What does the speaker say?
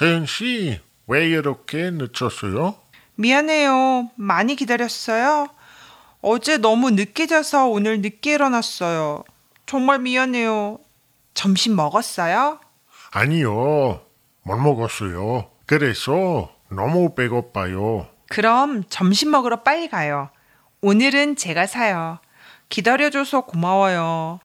세연 씨, 왜 이렇게 늦었어요? 미안해요. 많이 기다렸어요. 어제 너무 늦게 자서 오늘 늦게 일어났어요. 정말 미안해요. 점심 먹었어요? 아니요, 못 먹었어요. 그래서 너무 배고파요. 그럼 점심 먹으러 빨리 가요. 오늘은 제가 사요. 기다려줘서 고마워요.